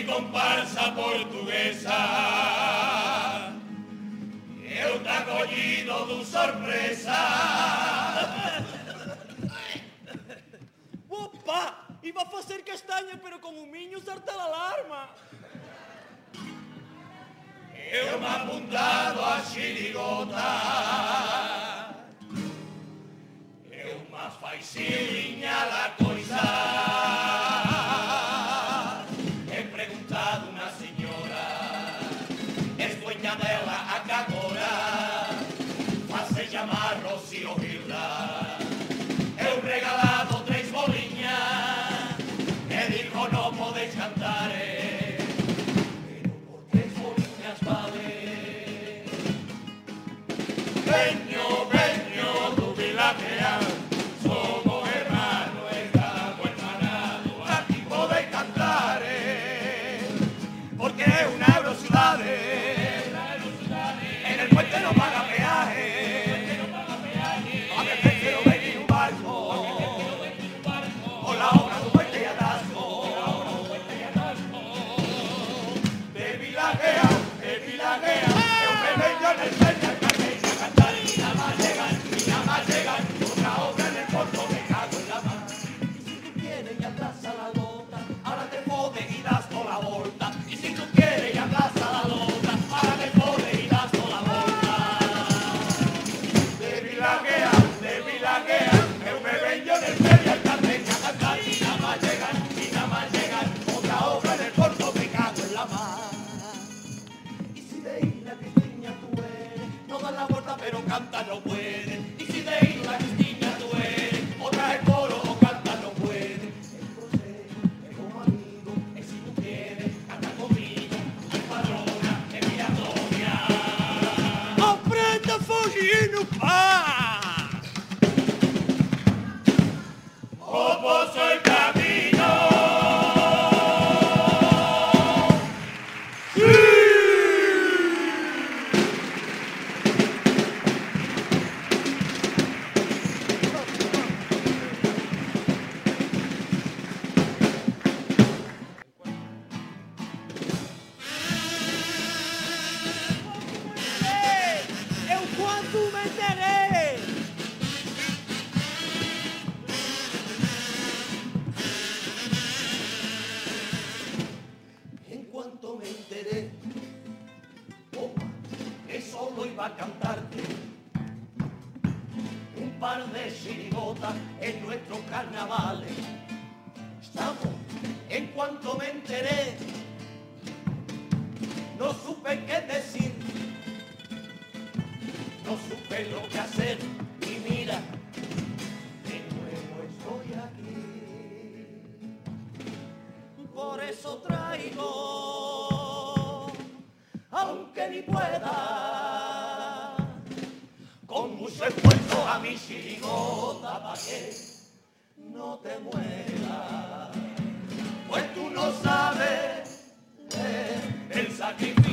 mi comparsa portuguesa. Eu tá colhido de surpresa. Opa! Iba a fazer castaña, pero como o miño salta a alarma. Eu me apuntado a xirigota. Eu me faz a coisa. Hey. Ah! eso traigo, aunque ni pueda, con mucho esfuerzo a mi chirigota para que no te muera, pues tú no sabes eh, el sacrificio.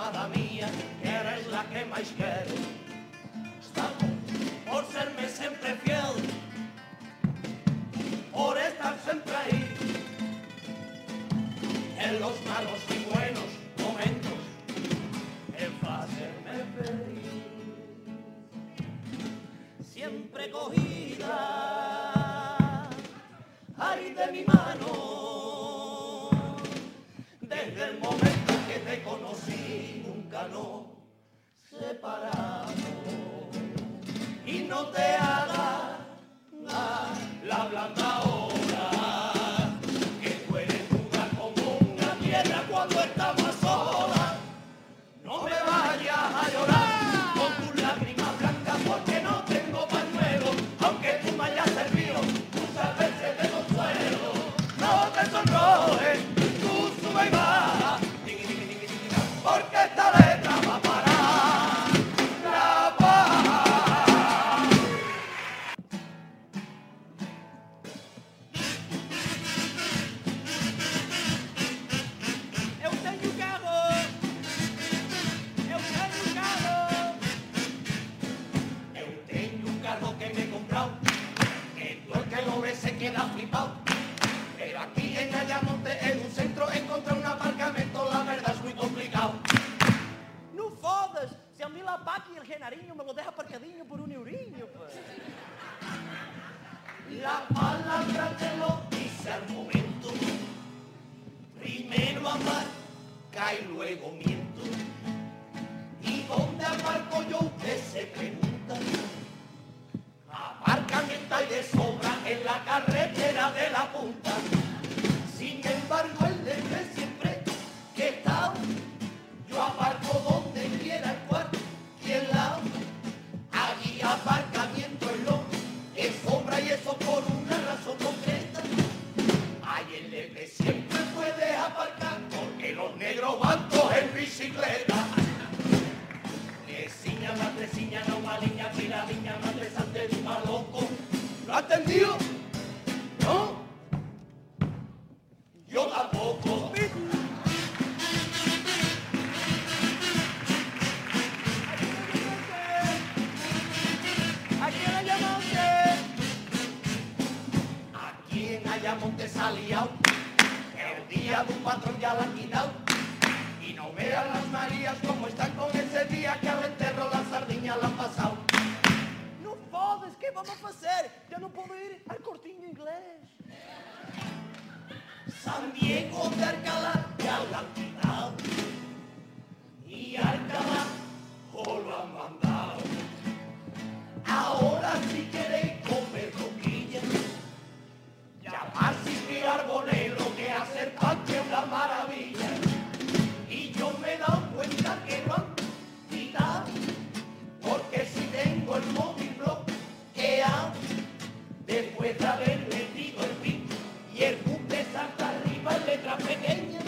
Ti, amada mía, que eres la que máis quero. separar. Se a Mila Pac e o Renarinho me lo deja aparcadinho por un eurinho, pô. La palabra te lo dice al momento. Primero amarca y luego miento. ¿Y dónde aparco yo? Usted se. El día de un patrón ya la han quitado. Y no vean las Marías como están con ese día que al enterro las sardiñas la han pasado. Não fodas! que vamos fazer? Eu não posso ir al cortinho inglês. San Diego de Alcalá ya la han quitado. Y Alcalá os lo han mandado. Ahora si queréis comer sin arbonero que hacer pan es una maravilla. Y yo me he dado cuenta que lo han quitado, porque si tengo el móvil bloqueado, después de haber metido el pin y el bucle salta arriba en letras pequeñas,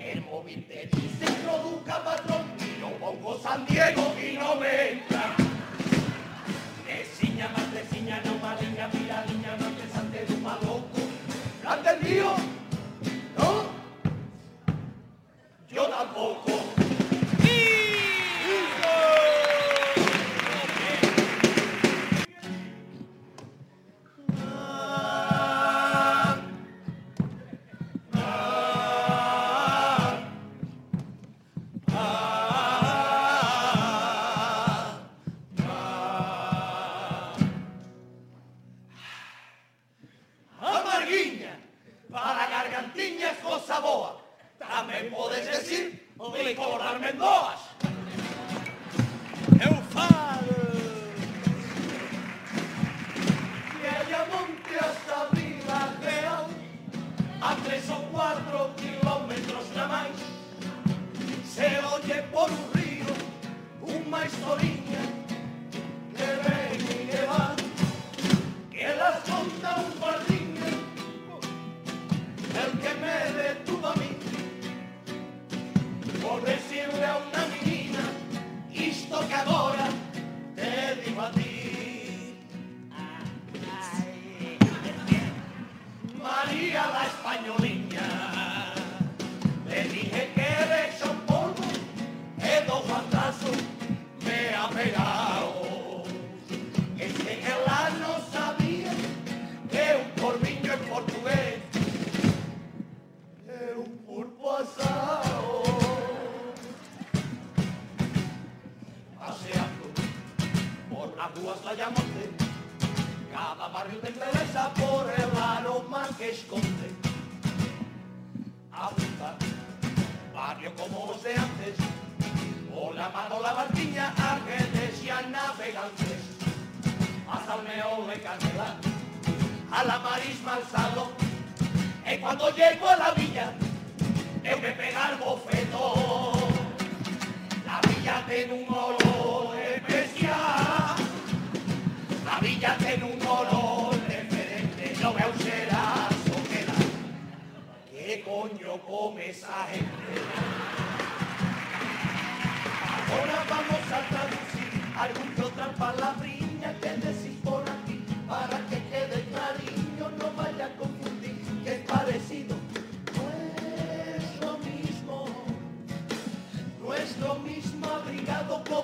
el móvil te dice introduzca patrón y yo pongo San Diego Podes decir licor de almendroas. Eu falo! De Ayamonte hasta Vila Real, a tres ou cuatro kilómetros na máis, se oye por un río unha historiña que ven e que va, que las conta un guardiña, el que me mí, por decirle a hasta Ayamonte. Cada barrio te interesa por el aroma que esconde. Apunta, barrio como los de antes, por la mano la barquiña, ángeles y a navegantes, hasta el meón de Canela, a la marisma al salón. Y cuando llego a la villa, eu me pega bofetón. La villa tiene un olor especial. La villa tiene un olor diferente. No veo será soquera. ¿Qué coño come esa gente? Ahora vamos a traducir algún que otra palabrilla que decís por aquí para que quede clariño, no vaya a confundir que es parecido. No es lo mismo, no es lo mismo abrigado que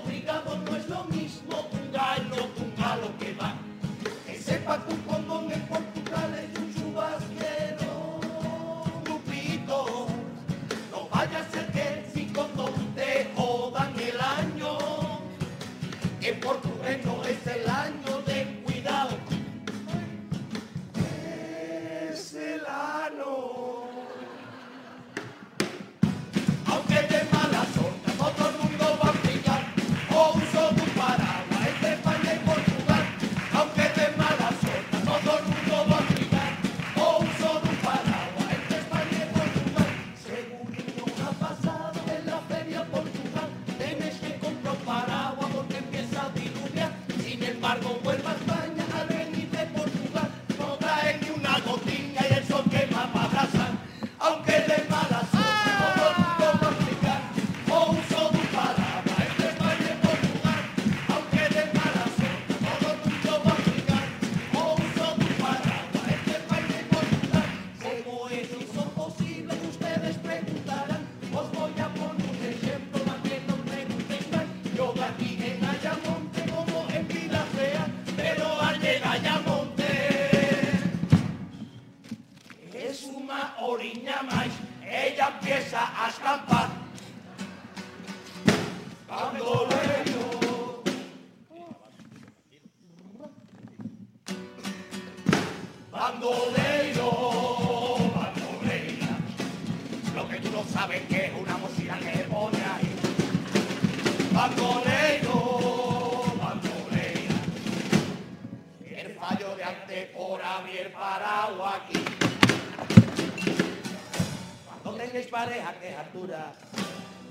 pareja que es altura,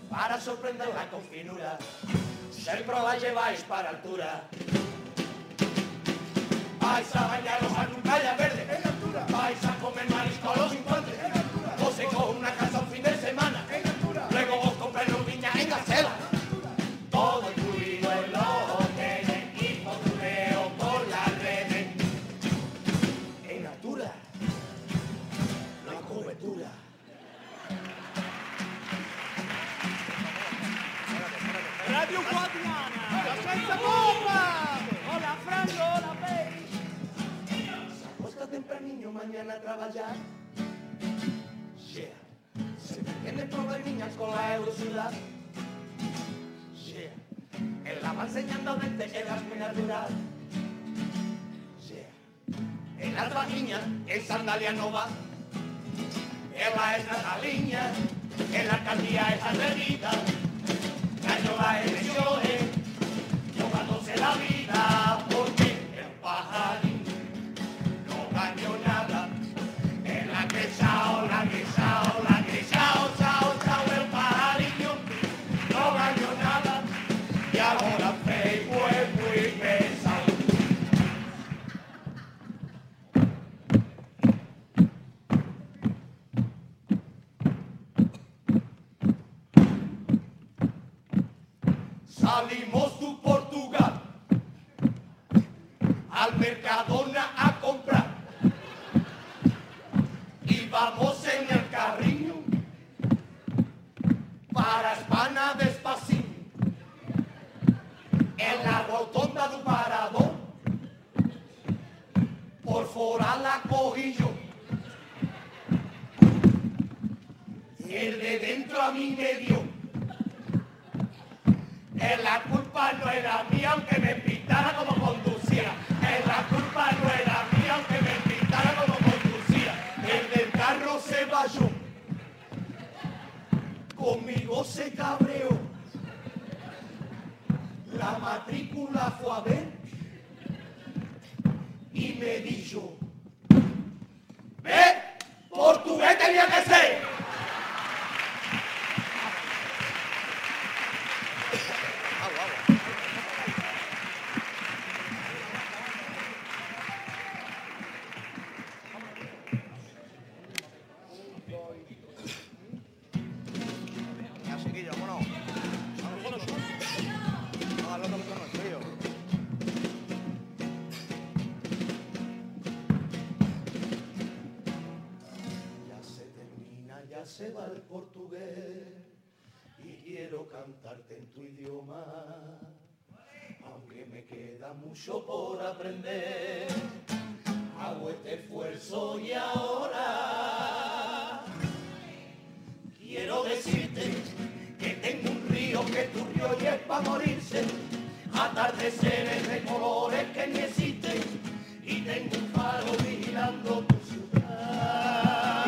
para sorprenderla con finura, siempre la lleváis para altura. Vais a bañaros a un verde, en altura. Vais a comer marisco Yeah. En sandalia no va. Ella es Nataliña, en la alcaldía es atrevida. Ganó las elecciones, jugándose la vida, Salimos de Portugal. Al Mercadona a comprar. Y vamos en el carrillo para España despacito en la rotonda del parador por fora la cogí yo. Y el de dentro a mí me dio que la culpa no era mía aunque me pintara como conducía, que la culpa no era mía aunque me pintara como conducía, el del carro se vayó, conmigo se cabreó, la matrícula fue a ver y me dijo, ve, portugués tenía que ser. Queda mucho por aprender. Hago este esfuerzo y ahora quiero decirte que tengo un río que tu río y es para morirse, atardeceres de colores que ni existen y tengo un faro vigilando tu ciudad.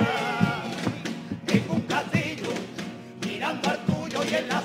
Tengo un castillo mirando al tuyo y en la